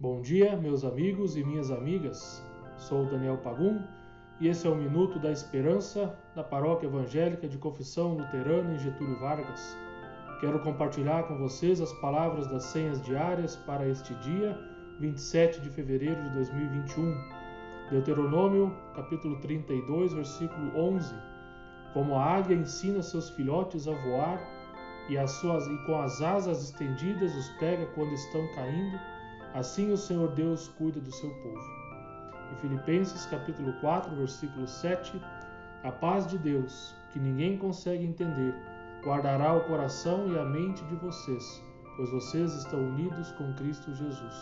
Bom dia, meus amigos e minhas amigas. Sou Daniel Pagum e esse é o Minuto da Esperança da Paróquia Evangélica de Confissão Luterana em Getúlio Vargas. Quero compartilhar com vocês as palavras das senhas diárias para este dia, 27 de fevereiro de 2021. Deuteronômio, capítulo 32, versículo 11. Como a águia ensina seus filhotes a voar e, as suas, e com as asas estendidas os pega quando estão caindo, Assim o Senhor Deus cuida do seu povo. Em Filipenses capítulo 4, versículo 7, a paz de Deus, que ninguém consegue entender, guardará o coração e a mente de vocês, pois vocês estão unidos com Cristo Jesus.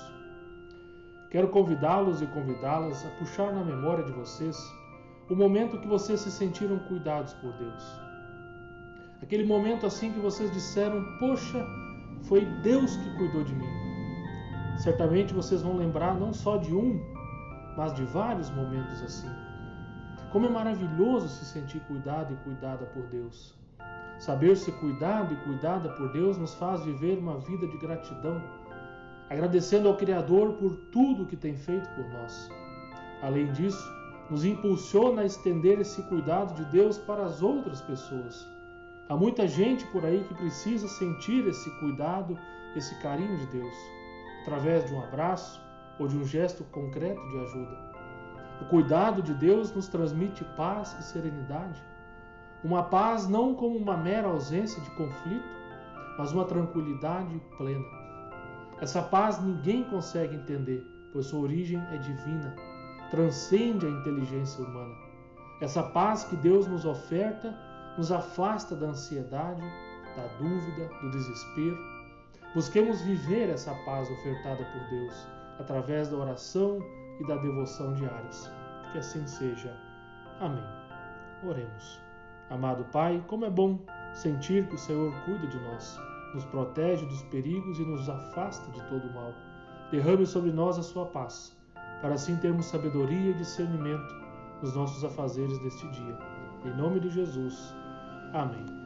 Quero convidá-los e convidá-las a puxar na memória de vocês o momento que vocês se sentiram cuidados por Deus. Aquele momento assim que vocês disseram: Poxa, foi Deus que cuidou de mim. Certamente vocês vão lembrar não só de um, mas de vários momentos assim. Como é maravilhoso se sentir cuidado e cuidada por Deus. Saber ser cuidado e cuidada por Deus nos faz viver uma vida de gratidão, agradecendo ao Criador por tudo que tem feito por nós. Além disso, nos impulsiona a estender esse cuidado de Deus para as outras pessoas. Há muita gente por aí que precisa sentir esse cuidado, esse carinho de Deus através de um abraço ou de um gesto concreto de ajuda. O cuidado de Deus nos transmite paz e serenidade. Uma paz não como uma mera ausência de conflito, mas uma tranquilidade plena. Essa paz ninguém consegue entender, pois sua origem é divina, transcende a inteligência humana. Essa paz que Deus nos oferta nos afasta da ansiedade, da dúvida, do desespero Busquemos viver essa paz ofertada por Deus através da oração e da devoção diárias. Que assim seja. Amém. Oremos. Amado Pai, como é bom sentir que o Senhor cuida de nós, nos protege dos perigos e nos afasta de todo o mal. Derrame sobre nós a sua paz, para assim termos sabedoria e discernimento nos nossos afazeres deste dia. Em nome de Jesus. Amém.